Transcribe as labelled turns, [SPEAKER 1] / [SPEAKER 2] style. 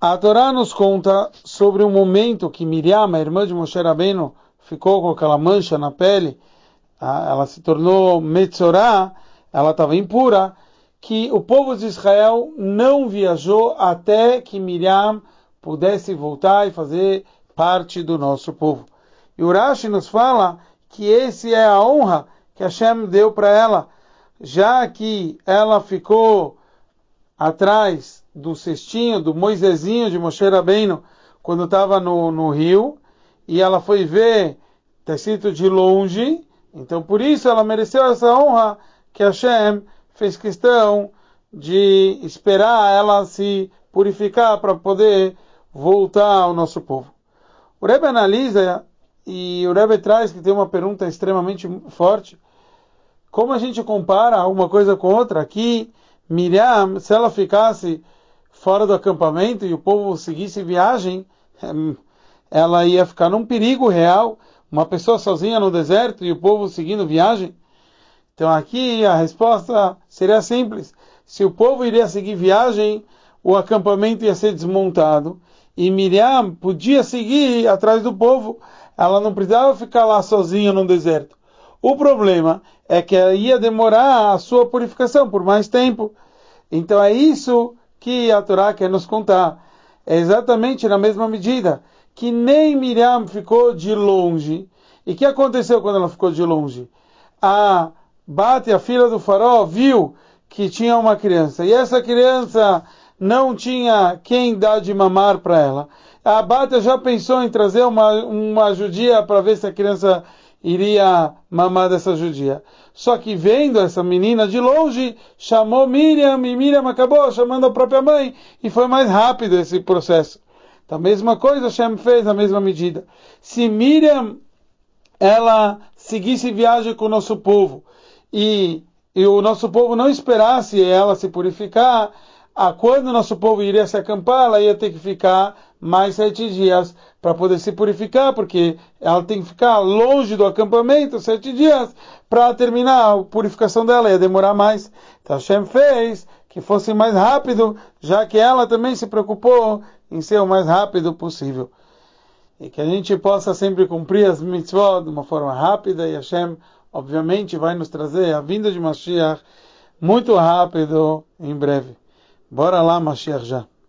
[SPEAKER 1] A Torá nos conta sobre o momento que Miriam, a irmã de Moshe Rabbeinu, ficou com aquela mancha na pele, ela se tornou Metzorah, ela estava impura, que o povo de Israel não viajou até que Miriam pudesse voltar e fazer parte do nosso povo. E Urashi nos fala que esse é a honra que Hashem deu para ela, já que ela ficou atrás do cestinho, do Moisesinho de Moshe Rabbeinu, quando estava no, no rio, e ela foi ver, escrito de longe, então por isso ela mereceu essa honra que Hashem fez questão de esperar ela se purificar para poder voltar ao nosso povo. O Rebbe analisa e o Rebbe traz que tem uma pergunta extremamente forte. Como a gente compara uma coisa com outra? Aqui, Miriam, se ela ficasse fora do acampamento e o povo seguisse viagem, ela ia ficar num perigo real. Uma pessoa sozinha no deserto e o povo seguindo viagem. Então aqui a resposta seria simples. Se o povo iria seguir viagem, o acampamento ia ser desmontado e Miriam podia seguir atrás do povo. Ela não precisava ficar lá sozinha no deserto. O problema é que ia demorar a sua purificação por mais tempo. Então é isso que a Torá quer nos contar. É exatamente na mesma medida que nem Miriam ficou de longe. E que aconteceu quando ela ficou de longe? A Bate, a filha do farol, viu que tinha uma criança. E essa criança não tinha quem dar de mamar para ela. A Bate já pensou em trazer uma, uma judia para ver se a criança iria mamar dessa judia. Só que vendo essa menina de longe, chamou Miriam e Miriam acabou chamando a própria mãe e foi mais rápido esse processo. Então, a mesma coisa Shem fez na mesma medida. Se Miriam ela seguisse viagem com o nosso povo e, e o nosso povo não esperasse ela se purificar, a quando o nosso povo iria se acampar, ela ia ter que ficar mais sete dias para poder se purificar, porque ela tem que ficar longe do acampamento sete dias para terminar a purificação dela, ia demorar mais. Então Hashem fez que fosse mais rápido, já que ela também se preocupou em ser o mais rápido possível. E que a gente possa sempre cumprir as mitzvot de uma forma rápida e Hashem obviamente vai nos trazer a vinda de Mashiach muito rápido, em breve. Bora lá, Mashiach já.